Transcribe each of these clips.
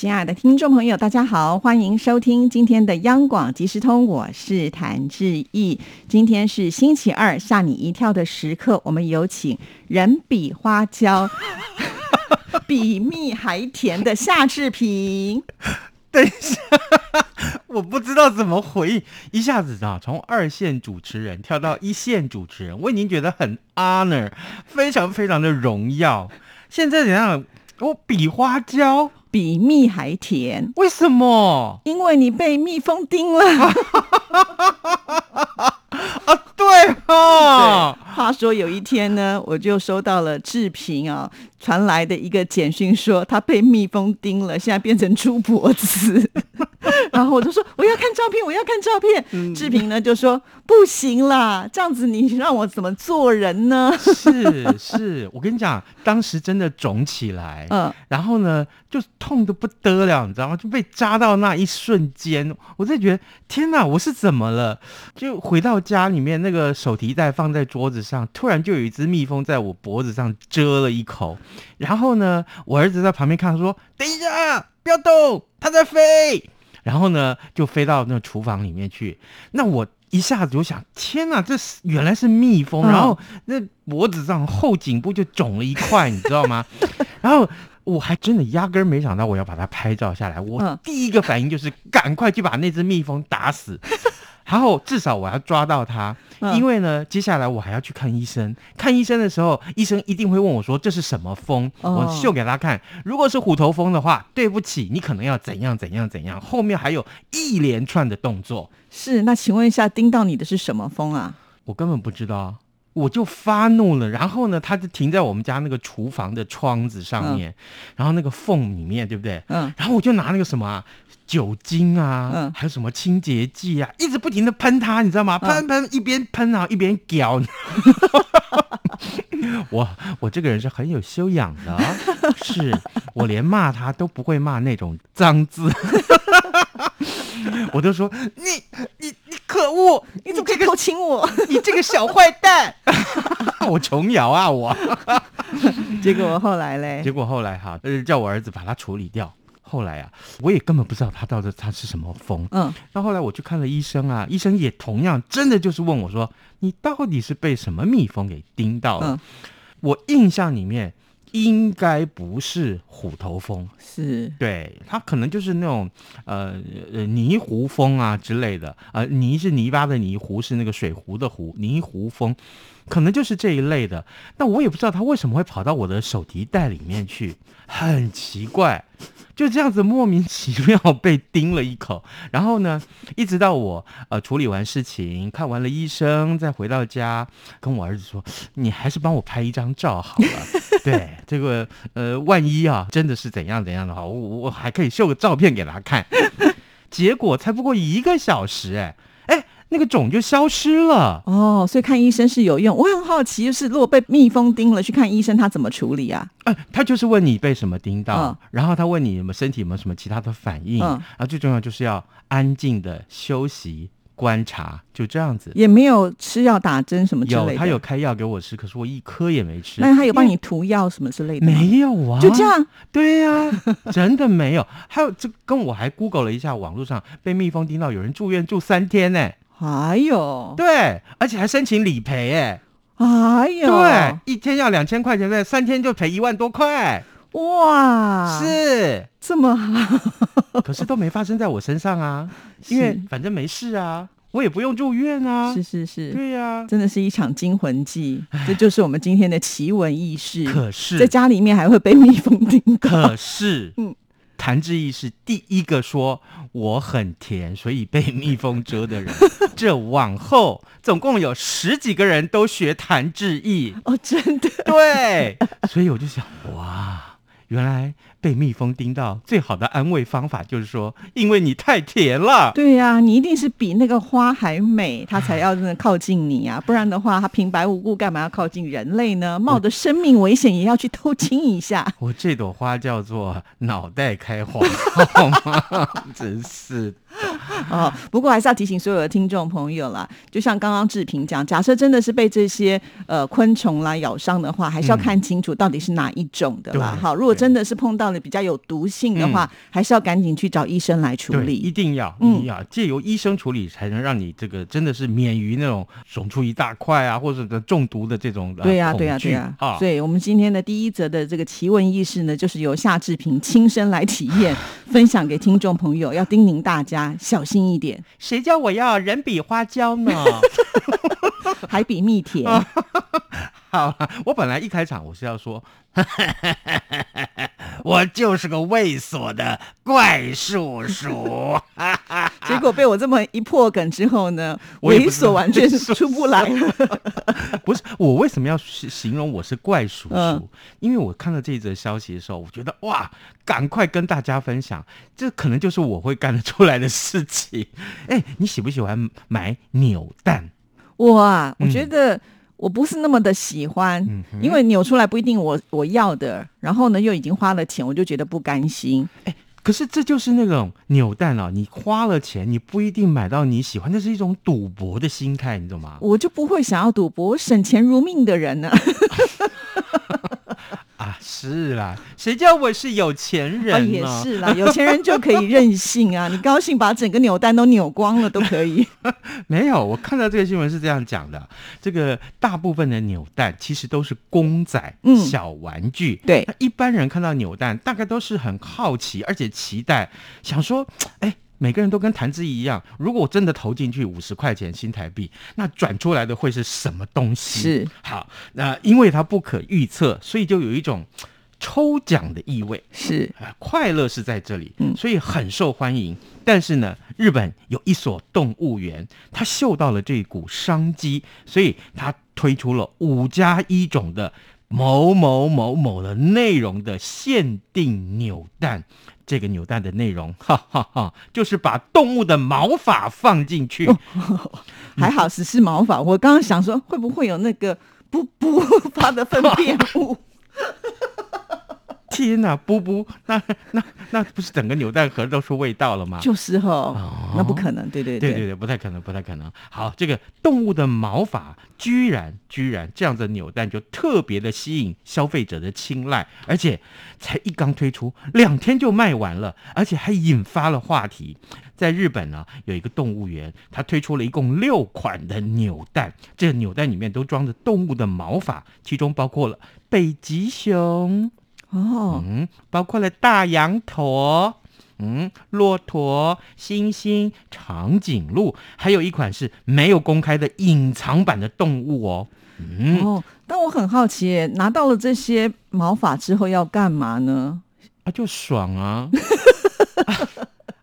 亲爱的听众朋友，大家好，欢迎收听今天的央广即时通，我是谭志毅。今天是星期二，吓你一跳的时刻，我们有请人比花娇，比蜜还甜的夏志平。等一下，我不知道怎么回应，一下子啊，从二线主持人跳到一线主持人，我已经觉得很 honor，非常非常的荣耀。现在怎样？我比花椒。比蜜还甜，为什么？因为你被蜜蜂叮了。啊，对啊。话说有一天呢，我就收到了志平啊传来的一个简讯，说他被蜜蜂叮了，现在变成猪脖子。然后我就说我要看照片，我要看照片。志平呢就说不行啦，这样子你让我怎么做人呢？是是，我跟你讲，当时真的肿起来，嗯，然后呢就痛的不得了，你知道吗？就被扎到那一瞬间，我在觉得天哪，我是怎么了？就回到家里面，那个手提袋放在桌子上，突然就有一只蜜蜂在我脖子上蛰了一口，然后呢，我儿子在旁边看，说等一下，不要动，它在飞。然后呢，就飞到那厨房里面去。那我一下子就想，天哪，这是原来是蜜蜂。然后那脖子上后颈部就肿了一块，你知道吗？然后我还真的压根没想到我要把它拍照下来。我第一个反应就是赶快去把那只蜜蜂打死。然后至少我要抓到它，因为呢，接下来我还要去看医生。看医生的时候，医生一定会问我说：“这是什么蜂？”我秀给他看。如果是虎头蜂的话，对不起，你可能要怎样怎样怎样。后面还有一连串的动作。是，那请问一下，叮到你的是什么风啊？我根本不知道，我就发怒了。然后呢，它就停在我们家那个厨房的窗子上面，然后那个缝里面，对不对？嗯。然后我就拿那个什么。酒精啊，嗯，还有什么清洁剂啊，一直不停的喷它，你知道吗？喷喷，一边喷啊一边屌。我我这个人是很有修养的，是我连骂他都不会骂那种脏字，我都说你可恶，你怎么可以偷亲我？你这个小坏蛋！我琼瑶啊我。结果后来嘞？结果后来哈，呃，叫我儿子把它处理掉。后来啊，我也根本不知道他到底他是什么蜂。嗯，那后来我去看了医生啊，医生也同样真的就是问我说：“你到底是被什么蜜蜂给叮到了？”我印象里面应该不是虎头蜂，是对，它可能就是那种呃呃泥糊蜂啊之类的。呃，泥是泥巴的泥，糊是那个水壶的壶，泥糊蜂。可能就是这一类的，那我也不知道他为什么会跑到我的手提袋里面去，很奇怪，就这样子莫名其妙被叮了一口。然后呢，一直到我呃处理完事情，看完了医生，再回到家，跟我儿子说：“你还是帮我拍一张照好了。” 对，这个呃，万一啊，真的是怎样怎样的话，我我还可以秀个照片给他看。结果才不过一个小时，哎哎。那个肿就消失了哦，所以看医生是有用。我很好奇，就是如果被蜜蜂叮了，去看医生，他怎么处理啊？哎，他就是问你被什么叮到，然后他问你有没有身体有没有什么其他的反应，然后最重要就是要安静的休息观察，就这样子。也没有吃药打针什么之类的。有，他有开药给我吃，可是我一颗也没吃。那他有帮你涂药什么之类的？没有啊，就这样。对呀，真的没有。还有这跟我还 Google 了一下，网络上被蜜蜂叮到，有人住院住三天呢。哎呦，对，而且还申请理赔，哎，哎呦，对，一天要两千块钱，对，三天就赔一万多块，哇，是。这么好，可是都没发生在我身上啊，因为反正没事啊，我也不用住院啊，是是是，对呀，真的是一场惊魂记，这就是我们今天的奇闻异事。可是，在家里面还会被蜜蜂叮，可是，嗯。谭志毅是第一个说我很甜，所以被蜜蜂蛰的人。这往后总共有十几个人都学谭志毅哦，真的。对，所以我就想，哇，原来被蜜蜂叮到，最好的安慰方法就是说，因为你太甜了。对呀，你一定是比那个花还美，它才要靠近你啊！不然的话，它平白无故干嘛要靠近人类呢？冒着生命危险也要去偷亲一下。我这朵花叫做脑袋开花，好吗？真是。哦，不过还是要提醒所有的听众朋友啦，就像刚刚志平讲，假设真的是被这些呃昆虫啦咬伤的话，还是要看清楚到底是哪一种的啦。好，如果真的是碰到了比较有毒性的话，还是要赶紧去找医生来处理。一定要，一定要借由医生处理，才能让你这个真的是免于那种肿出一大块啊，或者的中毒的这种对呀，对呀，对呀。所以我们今天的第一则的这个奇闻异事呢，就是由夏志平亲身来体验，分享给听众朋友，要叮咛大家小心一点。谁叫我要人比花娇呢？还比蜜甜。好，我本来一开场我是要说，我就是个猥琐的怪叔叔。结果被我这么一破梗之后呢，猥琐完全是出不来了。不是我为什么要形容我是怪叔叔？因为我看到这则消息的时候，我觉得哇，赶快跟大家分享，这可能就是我会干得出来的事情。哎，你喜不喜欢买扭蛋？我啊，我觉得。我不是那么的喜欢，因为扭出来不一定我我要的，然后呢又已经花了钱，我就觉得不甘心。哎，可是这就是那种扭蛋啊，你花了钱，你不一定买到你喜欢，那是一种赌博的心态，你懂吗？我就不会想要赌博，省钱如命的人呢。是啦，谁叫我是有钱人也是啦，有钱人就可以任性啊！你高兴把整个扭蛋都扭光了都可以。没有，我看到这个新闻是这样讲的：这个大部分的扭蛋其实都是公仔、小玩具。对，一般人看到扭蛋，大概都是很好奇，而且期待，想说，哎。每个人都跟弹指一样，如果我真的投进去五十块钱新台币，那转出来的会是什么东西？是好，那因为它不可预测，所以就有一种抽奖的意味。是快乐是在这里，所以很受欢迎。但是呢，日本有一所动物园，它嗅到了这股商机，所以它推出了五加一种的某某某某的内容的限定扭蛋。这个扭蛋的内容，哈哈哈，就是把动物的毛发放进去，还好只是毛发。我刚刚想说，会不会有那个不不发的粪便物？天哪，不不，那那那不是整个扭蛋盒都是味道了吗？就是哈，那不可能，对对对对对，不太可能，不太可能。好，这个动物的毛发居然居然这样子扭蛋就特别的吸引消费者的青睐，而且才一刚推出两天就卖完了，而且还引发了话题。在日本呢，有一个动物园，它推出了一共六款的扭蛋，这个扭蛋里面都装着动物的毛发，其中包括了北极熊。哦，嗯，包括了大羊驼，嗯，骆驼、猩猩、长颈鹿，还有一款是没有公开的隐藏版的动物哦。嗯，哦，但我很好奇，拿到了这些毛发之后要干嘛呢？啊，就爽啊！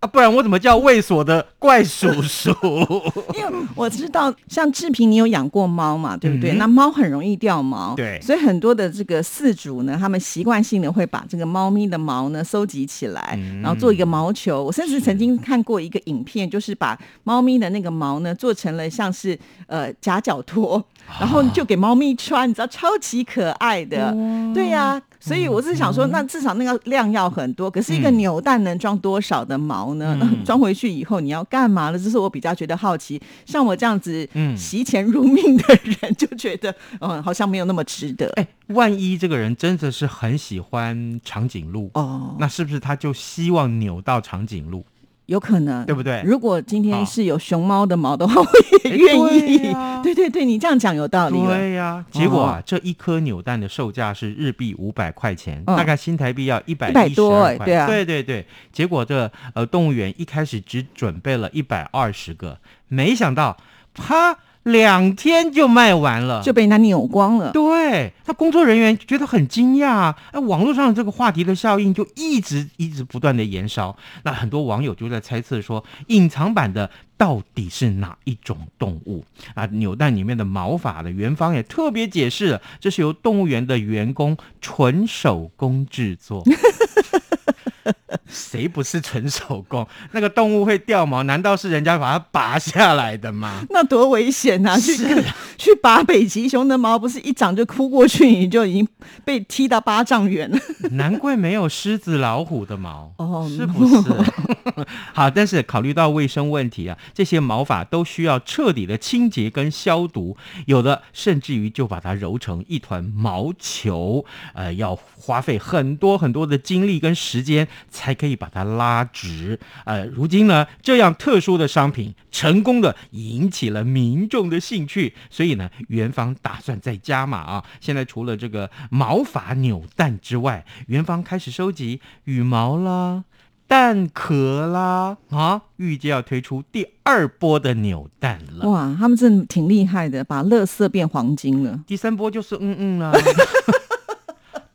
啊，不然我怎么叫猥琐的怪叔叔？因为我知道，像志平，你有养过猫嘛，对不对？那猫很容易掉毛，对，所以很多的这个饲主呢，他们习惯性的会把这个猫咪的毛呢收集起来，然后做一个毛球。我甚至曾经看过一个影片，就是把猫咪的那个毛呢做成了像是呃夹脚拖，然后就给猫咪穿，你知道，超级可爱的，对呀。所以我是想说，那至少那个量要很多。可是一个扭蛋能装多少的毛呢？装回去以后你要干嘛呢？这是我比较觉得好奇。像我这样子，嗯，惜钱如命的人就觉得，嗯，好像没有那么值得。哎，万一这个人真的是很喜欢长颈鹿哦，那是不是他就希望扭到长颈鹿？有可能，对不对？如果今天是有熊猫的毛的话，我也愿意。对 对对，你这样讲有道理。对呀，结果啊，这一颗扭蛋的售价是日币五百块钱，大概新台币要一百一十二块。对啊，对对对。结果这呃动物园一开始只准备了一百二十个，没想到啪两天就卖完了，就被人家扭光了。对，他工作人员觉得很惊讶，那，网络上这个话题的效应就一直一直不断的延烧。那很多网友就在猜测说，隐藏版的到底是哪一种动物啊？扭蛋里面的毛发的园方也特别解释了，这是由动物园的员工纯手工制作。谁不是纯手工？那个动物会掉毛，难道是人家把它拔下来的吗？那多危险啊！去去拔北极熊的毛，不是一掌就哭过去，你就已经被踢到八丈远了。难怪没有狮子、老虎的毛哦，是不是？好，但是考虑到卫生问题啊，这些毛发都需要彻底的清洁跟消毒，有的甚至于就把它揉成一团毛球，呃，要花费很多很多的精力跟时间才。可以把它拉直，呃，如今呢，这样特殊的商品成功的引起了民众的兴趣，所以呢，元芳打算再加码啊。现在除了这个毛发扭蛋之外，元芳开始收集羽毛啦、蛋壳啦，啊，预计要推出第二波的扭蛋了。哇，他们真的挺厉害的，把乐色变黄金了。第三波就是嗯嗯了，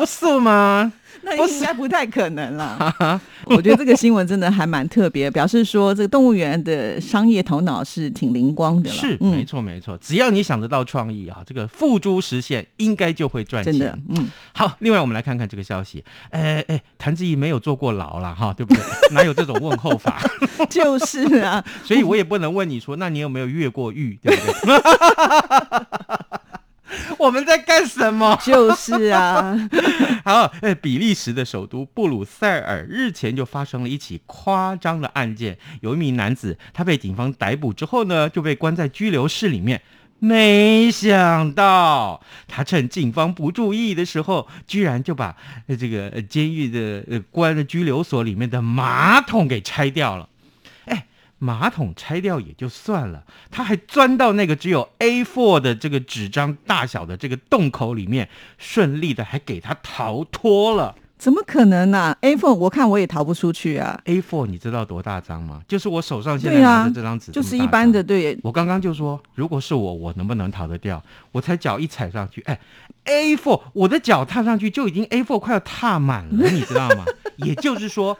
不是吗？那应该不太可能了。我觉得这个新闻真的还蛮特别，表示说这个动物园的商业头脑是挺灵光的。是，没错没错，只要你想得到创意啊，这个付诸实现，应该就会赚钱。真的，嗯。好，另外我们来看看这个消息。哎哎，谭志毅没有坐过牢了哈，对不对？哪有这种问候法？就是啊，所以我也不能问你说，那你有没有越过狱？对不对？就是啊，好，呃，比利时的首都布鲁塞尔日前就发生了一起夸张的案件，有一名男子，他被警方逮捕之后呢，就被关在拘留室里面。没想到他趁警方不注意的时候，居然就把这个监狱的呃关的拘留所里面的马桶给拆掉了。马桶拆掉也就算了，他还钻到那个只有 A4 的这个纸张大小的这个洞口里面，顺利的还给他逃脱了。怎么可能呢？A4 我看我也逃不出去啊。A4 你知道多大张吗？就是我手上现在拿的这张纸，就是一般的。对，我刚刚就说，如果是我，我能不能逃得掉？我才脚一踩上去，哎，A4 我的脚踏上去就已经 A4 快要踏满了，你知道吗？也就是说，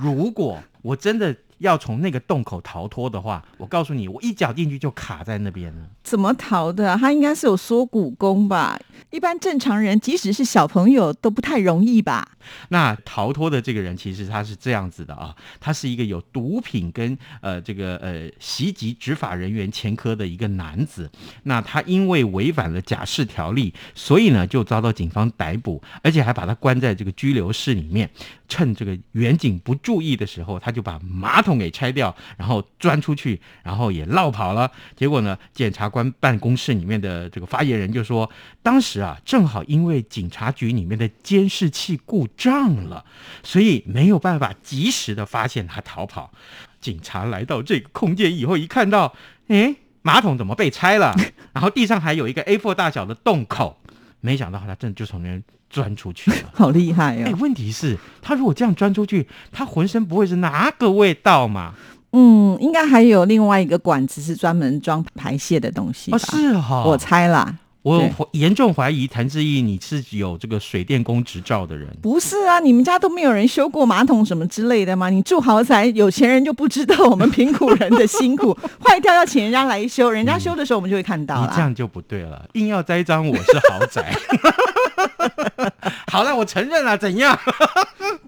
如果我真的。要从那个洞口逃脱的话，我告诉你，我一脚进去就卡在那边了。怎么逃的？他应该是有缩骨功吧？一般正常人，即使是小朋友，都不太容易吧？那逃脱的这个人，其实他是这样子的啊，他是一个有毒品跟呃这个呃袭击执法人员前科的一个男子。那他因为违反了假释条例，所以呢就遭到警方逮捕，而且还把他关在这个拘留室里面。趁这个远景不注意的时候，他就把马桶给拆掉，然后钻出去，然后也绕跑了。结果呢，检察官办公室里面的这个发言人就说，当时啊，正好因为警察局里面的监视器故障了，所以没有办法及时的发现他逃跑。警察来到这个空间以后，一看到，哎，马桶怎么被拆了？然后地上还有一个 A4 大小的洞口，没想到他真的就从那边。钻出去了，好厉害呀！哎，问题是，他如果这样钻出去，他浑身不会是哪个味道嘛？嗯，应该还有另外一个管子是专门装排泄的东西吧？是哈，我猜啦。我严重怀疑谭志毅你是有这个水电工执照的人。不是啊，你们家都没有人修过马桶什么之类的吗？你住豪宅，有钱人就不知道我们贫苦人的辛苦，坏掉要请人家来修，人家修的时候我们就会看到了。你这样就不对了，硬要栽赃我是豪宅。好了，我承认了，怎样？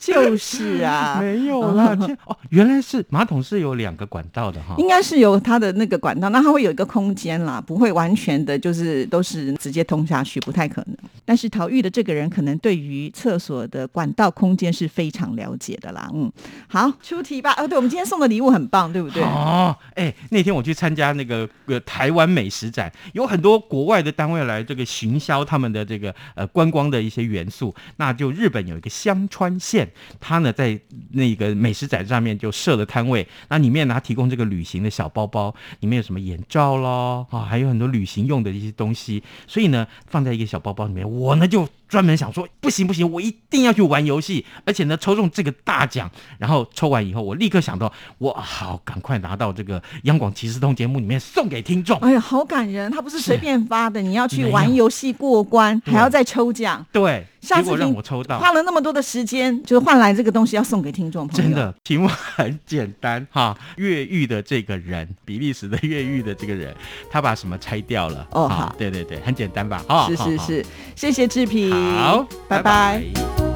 就是啊，没有了。哦，原来是马桶是有两个管道的哈，应该是有它的那个管道，那它会有一个空间啦，不会完全的就是都是直接通下去，不太可能。但是逃狱的这个人可能对于厕所的管道空间是非常了解的啦。嗯，好，出题吧。哦，对，我们今天送的礼物很棒，对不对？哦，哎，那天我去参加那个呃台湾美食展，有很多国外的单位来这个行销他们的这个呃观光的一些元素。那就日本有一个香川县，他呢在那个美食展上面就设了摊位，那里面呢提供这个旅行的小包包，里面有什么眼罩咯，啊，还有很多旅行用的一些东西，所以呢放在一个小包包里面，我呢就。专门想说，不行不行，我一定要去玩游戏，而且呢，抽中这个大奖。然后抽完以后，我立刻想到，我好赶快拿到这个央广即时通节目里面送给听众。哎呀，好感人！他不是随便发的，你要去玩游戏过关，还要再抽奖。对。下次让我抽到，花了那么多的时间，就是换来这个东西要送给听众朋友。真的，题目很简单哈，越狱的这个人，比利时的越狱的这个人，他把什么拆掉了？哦，好，对对对，很简单吧？是是是，谢谢志平，好，拜拜。